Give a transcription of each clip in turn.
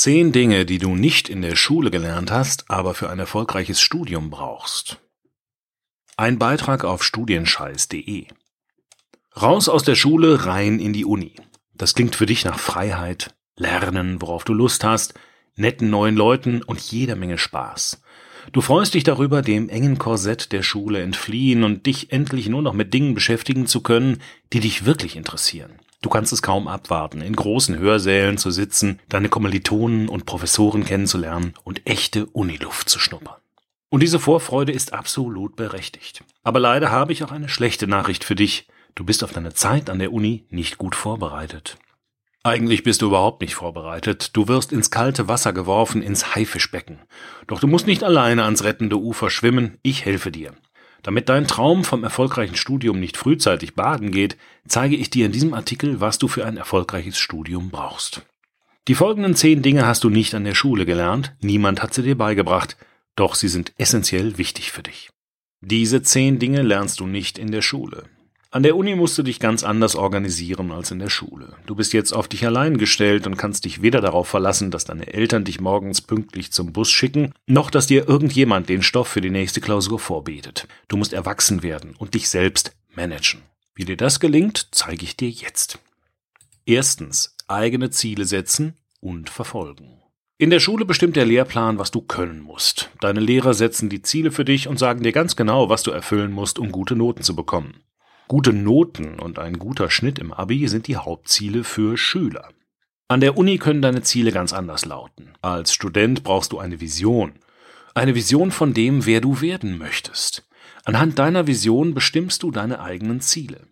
Zehn Dinge, die du nicht in der Schule gelernt hast, aber für ein erfolgreiches Studium brauchst. Ein Beitrag auf studienscheiß.de. Raus aus der Schule, rein in die Uni. Das klingt für dich nach Freiheit, Lernen, worauf du Lust hast, netten neuen Leuten und jeder Menge Spaß. Du freust dich darüber, dem engen Korsett der Schule entfliehen und dich endlich nur noch mit Dingen beschäftigen zu können, die dich wirklich interessieren. Du kannst es kaum abwarten, in großen Hörsälen zu sitzen, deine Kommilitonen und Professoren kennenzulernen und echte Uniluft zu schnuppern. Und diese Vorfreude ist absolut berechtigt. Aber leider habe ich auch eine schlechte Nachricht für dich. Du bist auf deine Zeit an der Uni nicht gut vorbereitet. Eigentlich bist du überhaupt nicht vorbereitet. Du wirst ins kalte Wasser geworfen, ins Haifischbecken. Doch du musst nicht alleine ans rettende Ufer schwimmen, ich helfe dir. Damit dein Traum vom erfolgreichen Studium nicht frühzeitig baden geht, zeige ich dir in diesem Artikel, was du für ein erfolgreiches Studium brauchst. Die folgenden zehn Dinge hast du nicht an der Schule gelernt, niemand hat sie dir beigebracht, doch sie sind essentiell wichtig für dich. Diese zehn Dinge lernst du nicht in der Schule. An der Uni musst du dich ganz anders organisieren als in der Schule. Du bist jetzt auf dich allein gestellt und kannst dich weder darauf verlassen, dass deine Eltern dich morgens pünktlich zum Bus schicken, noch dass dir irgendjemand den Stoff für die nächste Klausur vorbetet. Du musst erwachsen werden und dich selbst managen. Wie dir das gelingt, zeige ich dir jetzt. Erstens, eigene Ziele setzen und verfolgen. In der Schule bestimmt der Lehrplan, was du können musst. Deine Lehrer setzen die Ziele für dich und sagen dir ganz genau, was du erfüllen musst, um gute Noten zu bekommen. Gute Noten und ein guter Schnitt im Abi sind die Hauptziele für Schüler. An der Uni können deine Ziele ganz anders lauten. Als Student brauchst du eine Vision. Eine Vision von dem, wer du werden möchtest. Anhand deiner Vision bestimmst du deine eigenen Ziele.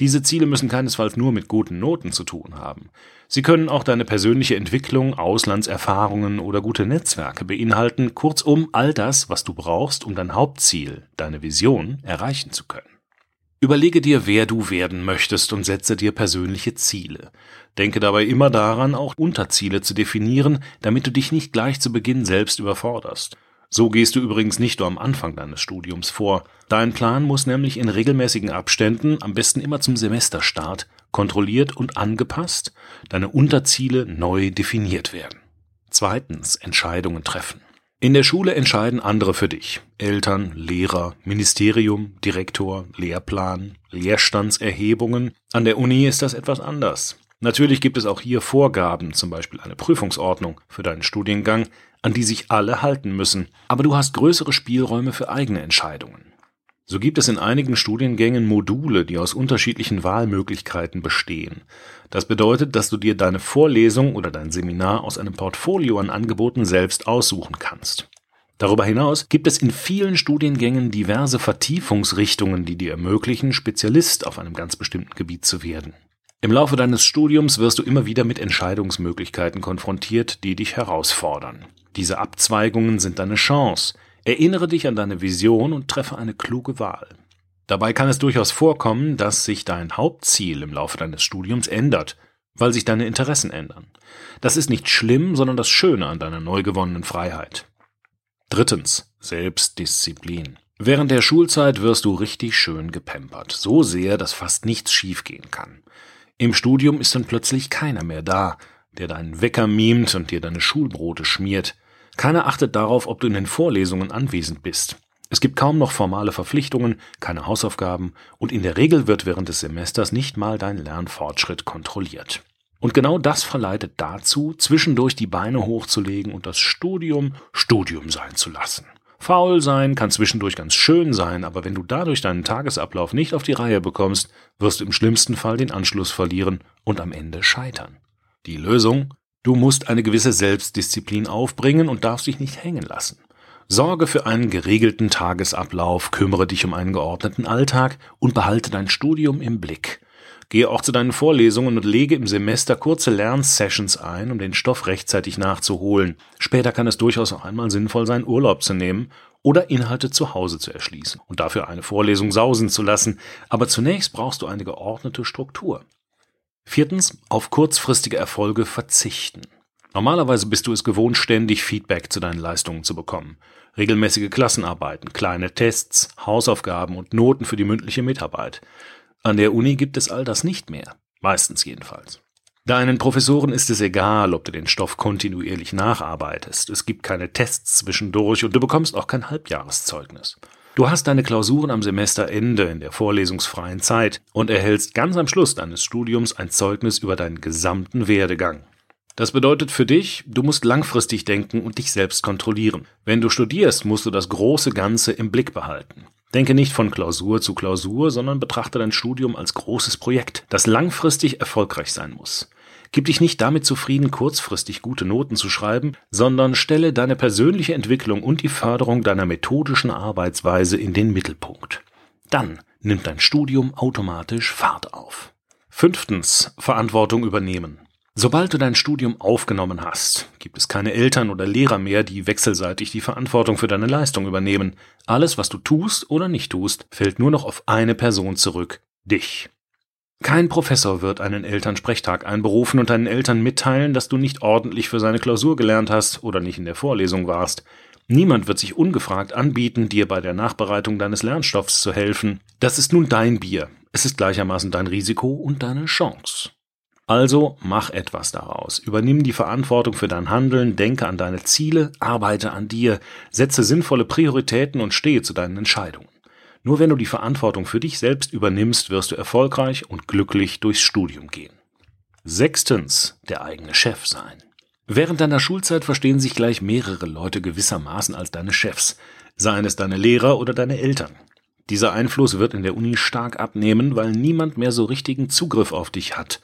Diese Ziele müssen keinesfalls nur mit guten Noten zu tun haben. Sie können auch deine persönliche Entwicklung, Auslandserfahrungen oder gute Netzwerke beinhalten, kurzum all das, was du brauchst, um dein Hauptziel, deine Vision, erreichen zu können. Überlege dir, wer du werden möchtest und setze dir persönliche Ziele. Denke dabei immer daran, auch Unterziele zu definieren, damit du dich nicht gleich zu Beginn selbst überforderst. So gehst du übrigens nicht nur am Anfang deines Studiums vor. Dein Plan muss nämlich in regelmäßigen Abständen, am besten immer zum Semesterstart, kontrolliert und angepasst, deine Unterziele neu definiert werden. Zweitens Entscheidungen treffen. In der Schule entscheiden andere für dich. Eltern, Lehrer, Ministerium, Direktor, Lehrplan, Leerstandserhebungen. An der Uni ist das etwas anders. Natürlich gibt es auch hier Vorgaben, zum Beispiel eine Prüfungsordnung für deinen Studiengang, an die sich alle halten müssen, aber du hast größere Spielräume für eigene Entscheidungen. So gibt es in einigen Studiengängen Module, die aus unterschiedlichen Wahlmöglichkeiten bestehen. Das bedeutet, dass du dir deine Vorlesung oder dein Seminar aus einem Portfolio an Angeboten selbst aussuchen kannst. Darüber hinaus gibt es in vielen Studiengängen diverse Vertiefungsrichtungen, die dir ermöglichen, Spezialist auf einem ganz bestimmten Gebiet zu werden. Im Laufe deines Studiums wirst du immer wieder mit Entscheidungsmöglichkeiten konfrontiert, die dich herausfordern. Diese Abzweigungen sind deine Chance, Erinnere dich an deine Vision und treffe eine kluge Wahl. Dabei kann es durchaus vorkommen, dass sich dein Hauptziel im Laufe deines Studiums ändert, weil sich deine Interessen ändern. Das ist nicht schlimm, sondern das Schöne an deiner neu gewonnenen Freiheit. Drittens. Selbstdisziplin. Während der Schulzeit wirst du richtig schön gepempert, so sehr, dass fast nichts schiefgehen kann. Im Studium ist dann plötzlich keiner mehr da, der deinen Wecker mimt und dir deine Schulbrote schmiert, keiner achtet darauf, ob du in den Vorlesungen anwesend bist. Es gibt kaum noch formale Verpflichtungen, keine Hausaufgaben und in der Regel wird während des Semesters nicht mal dein Lernfortschritt kontrolliert. Und genau das verleitet dazu, zwischendurch die Beine hochzulegen und das Studium Studium sein zu lassen. Faul sein kann zwischendurch ganz schön sein, aber wenn du dadurch deinen Tagesablauf nicht auf die Reihe bekommst, wirst du im schlimmsten Fall den Anschluss verlieren und am Ende scheitern. Die Lösung? Du musst eine gewisse Selbstdisziplin aufbringen und darfst dich nicht hängen lassen. Sorge für einen geregelten Tagesablauf, kümmere dich um einen geordneten Alltag und behalte dein Studium im Blick. Gehe auch zu deinen Vorlesungen und lege im Semester kurze Lernsessions ein, um den Stoff rechtzeitig nachzuholen. Später kann es durchaus auch einmal sinnvoll sein, Urlaub zu nehmen oder Inhalte zu Hause zu erschließen und dafür eine Vorlesung sausen zu lassen. Aber zunächst brauchst du eine geordnete Struktur. Viertens, auf kurzfristige Erfolge verzichten. Normalerweise bist du es gewohnt, ständig Feedback zu deinen Leistungen zu bekommen. Regelmäßige Klassenarbeiten, kleine Tests, Hausaufgaben und Noten für die mündliche Mitarbeit. An der Uni gibt es all das nicht mehr. Meistens jedenfalls. Deinen Professoren ist es egal, ob du den Stoff kontinuierlich nacharbeitest. Es gibt keine Tests zwischendurch und du bekommst auch kein Halbjahreszeugnis. Du hast deine Klausuren am Semesterende in der vorlesungsfreien Zeit und erhältst ganz am Schluss deines Studiums ein Zeugnis über deinen gesamten Werdegang. Das bedeutet für dich, du musst langfristig denken und dich selbst kontrollieren. Wenn du studierst, musst du das große Ganze im Blick behalten. Denke nicht von Klausur zu Klausur, sondern betrachte dein Studium als großes Projekt, das langfristig erfolgreich sein muss. Gib dich nicht damit zufrieden, kurzfristig gute Noten zu schreiben, sondern stelle deine persönliche Entwicklung und die Förderung deiner methodischen Arbeitsweise in den Mittelpunkt. Dann nimmt dein Studium automatisch Fahrt auf. Fünftens. Verantwortung übernehmen. Sobald du dein Studium aufgenommen hast, gibt es keine Eltern oder Lehrer mehr, die wechselseitig die Verantwortung für deine Leistung übernehmen. Alles, was du tust oder nicht tust, fällt nur noch auf eine Person zurück, dich. Kein Professor wird einen Elternsprechtag einberufen und deinen Eltern mitteilen, dass du nicht ordentlich für seine Klausur gelernt hast oder nicht in der Vorlesung warst. Niemand wird sich ungefragt anbieten, dir bei der Nachbereitung deines Lernstoffs zu helfen. Das ist nun dein Bier. Es ist gleichermaßen dein Risiko und deine Chance. Also mach etwas daraus. Übernimm die Verantwortung für dein Handeln, denke an deine Ziele, arbeite an dir, setze sinnvolle Prioritäten und stehe zu deinen Entscheidungen. Nur wenn du die Verantwortung für dich selbst übernimmst, wirst du erfolgreich und glücklich durchs Studium gehen. Sechstens, der eigene Chef sein. Während deiner Schulzeit verstehen sich gleich mehrere Leute gewissermaßen als deine Chefs, seien es deine Lehrer oder deine Eltern. Dieser Einfluss wird in der Uni stark abnehmen, weil niemand mehr so richtigen Zugriff auf dich hat.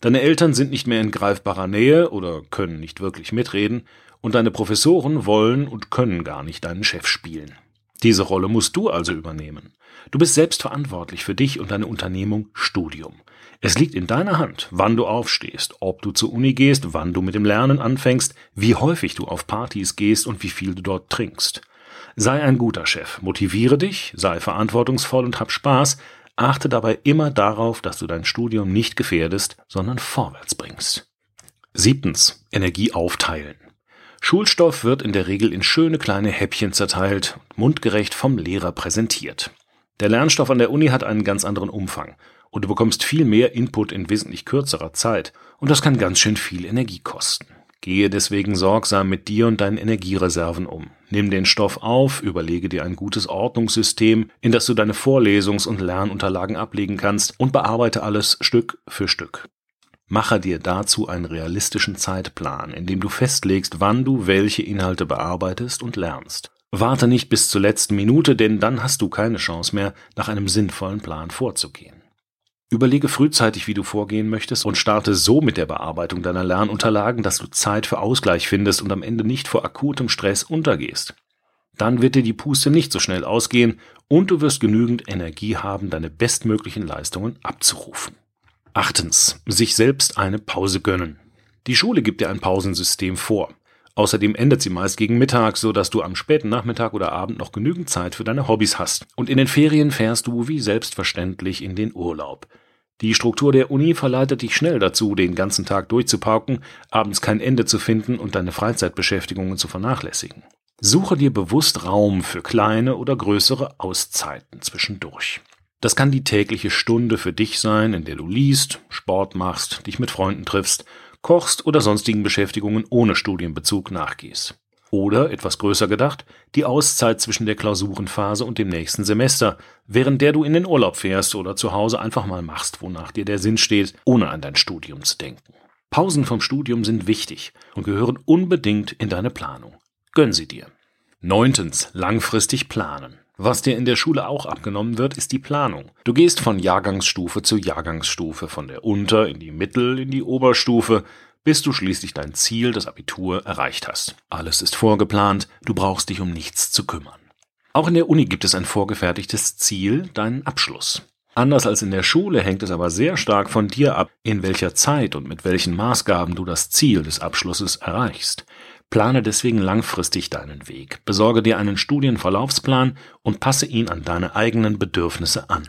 Deine Eltern sind nicht mehr in greifbarer Nähe oder können nicht wirklich mitreden, und deine Professoren wollen und können gar nicht deinen Chef spielen. Diese Rolle musst du also übernehmen. Du bist selbst verantwortlich für dich und deine Unternehmung Studium. Es liegt in deiner Hand, wann du aufstehst, ob du zur Uni gehst, wann du mit dem Lernen anfängst, wie häufig du auf Partys gehst und wie viel du dort trinkst. Sei ein guter Chef, motiviere dich, sei verantwortungsvoll und hab Spaß, achte dabei immer darauf, dass du dein Studium nicht gefährdest, sondern vorwärts bringst. Siebtens. Energie aufteilen. Schulstoff wird in der Regel in schöne kleine Häppchen zerteilt und mundgerecht vom Lehrer präsentiert. Der Lernstoff an der Uni hat einen ganz anderen Umfang und du bekommst viel mehr Input in wesentlich kürzerer Zeit und das kann ganz schön viel Energie kosten. Gehe deswegen sorgsam mit dir und deinen Energiereserven um. Nimm den Stoff auf, überlege dir ein gutes Ordnungssystem, in das du deine Vorlesungs- und Lernunterlagen ablegen kannst und bearbeite alles Stück für Stück. Mache dir dazu einen realistischen Zeitplan, in dem du festlegst, wann du welche Inhalte bearbeitest und lernst. Warte nicht bis zur letzten Minute, denn dann hast du keine Chance mehr, nach einem sinnvollen Plan vorzugehen. Überlege frühzeitig, wie du vorgehen möchtest und starte so mit der Bearbeitung deiner Lernunterlagen, dass du Zeit für Ausgleich findest und am Ende nicht vor akutem Stress untergehst. Dann wird dir die Puste nicht so schnell ausgehen und du wirst genügend Energie haben, deine bestmöglichen Leistungen abzurufen. Achtens. Sich selbst eine Pause gönnen. Die Schule gibt dir ein Pausensystem vor. Außerdem endet sie meist gegen Mittag, so dass du am späten Nachmittag oder Abend noch genügend Zeit für deine Hobbys hast. Und in den Ferien fährst du wie selbstverständlich in den Urlaub. Die Struktur der Uni verleitet dich schnell dazu, den ganzen Tag durchzupauken, abends kein Ende zu finden und deine Freizeitbeschäftigungen zu vernachlässigen. Suche dir bewusst Raum für kleine oder größere Auszeiten zwischendurch. Das kann die tägliche Stunde für dich sein, in der du liest, Sport machst, dich mit Freunden triffst, kochst oder sonstigen Beschäftigungen ohne Studienbezug nachgehst. Oder, etwas größer gedacht, die Auszeit zwischen der Klausurenphase und dem nächsten Semester, während der du in den Urlaub fährst oder zu Hause einfach mal machst, wonach dir der Sinn steht, ohne an dein Studium zu denken. Pausen vom Studium sind wichtig und gehören unbedingt in deine Planung. Gönn sie dir. Neuntens, langfristig planen. Was dir in der Schule auch abgenommen wird, ist die Planung. Du gehst von Jahrgangsstufe zu Jahrgangsstufe, von der Unter- in die Mittel- in die Oberstufe, bis du schließlich dein Ziel, das Abitur, erreicht hast. Alles ist vorgeplant, du brauchst dich um nichts zu kümmern. Auch in der Uni gibt es ein vorgefertigtes Ziel, deinen Abschluss. Anders als in der Schule hängt es aber sehr stark von dir ab, in welcher Zeit und mit welchen Maßgaben du das Ziel des Abschlusses erreichst. Plane deswegen langfristig deinen Weg, besorge dir einen Studienverlaufsplan und passe ihn an deine eigenen Bedürfnisse an.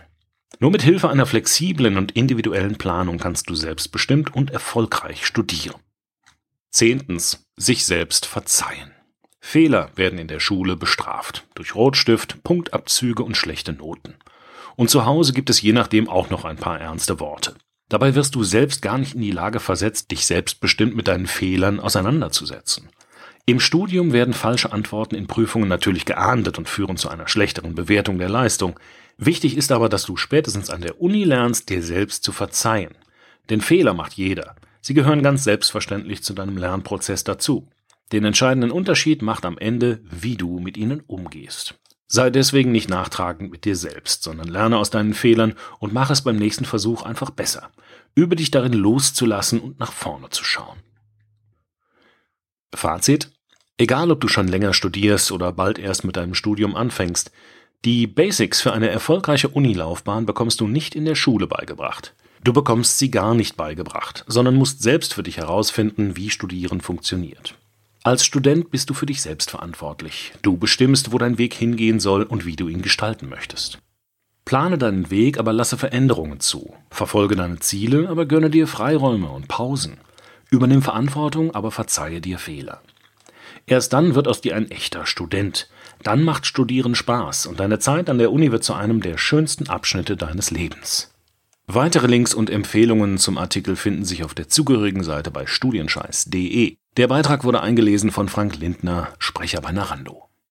Nur mit Hilfe einer flexiblen und individuellen Planung kannst du selbstbestimmt und erfolgreich studieren. Zehntens. Sich selbst verzeihen. Fehler werden in der Schule bestraft. Durch Rotstift, Punktabzüge und schlechte Noten. Und zu Hause gibt es je nachdem auch noch ein paar ernste Worte. Dabei wirst du selbst gar nicht in die Lage versetzt, dich selbstbestimmt mit deinen Fehlern auseinanderzusetzen. Im Studium werden falsche Antworten in Prüfungen natürlich geahndet und führen zu einer schlechteren Bewertung der Leistung. Wichtig ist aber, dass du spätestens an der Uni lernst, dir selbst zu verzeihen. Denn Fehler macht jeder. Sie gehören ganz selbstverständlich zu deinem Lernprozess dazu. Den entscheidenden Unterschied macht am Ende, wie du mit ihnen umgehst. Sei deswegen nicht nachtragend mit dir selbst, sondern lerne aus deinen Fehlern und mach es beim nächsten Versuch einfach besser. Übe dich darin loszulassen und nach vorne zu schauen. Fazit. Egal, ob du schon länger studierst oder bald erst mit deinem Studium anfängst, die Basics für eine erfolgreiche Unilaufbahn bekommst du nicht in der Schule beigebracht. Du bekommst sie gar nicht beigebracht, sondern musst selbst für dich herausfinden, wie Studieren funktioniert. Als Student bist du für dich selbst verantwortlich. Du bestimmst, wo dein Weg hingehen soll und wie du ihn gestalten möchtest. Plane deinen Weg, aber lasse Veränderungen zu. Verfolge deine Ziele, aber gönne dir Freiräume und Pausen. Übernimm Verantwortung, aber verzeihe dir Fehler. Erst dann wird aus dir ein echter Student. Dann macht Studieren Spaß und deine Zeit an der Uni wird zu einem der schönsten Abschnitte deines Lebens. Weitere Links und Empfehlungen zum Artikel finden sich auf der zugehörigen Seite bei studienscheiß.de. Der Beitrag wurde eingelesen von Frank Lindner, Sprecher bei Narando.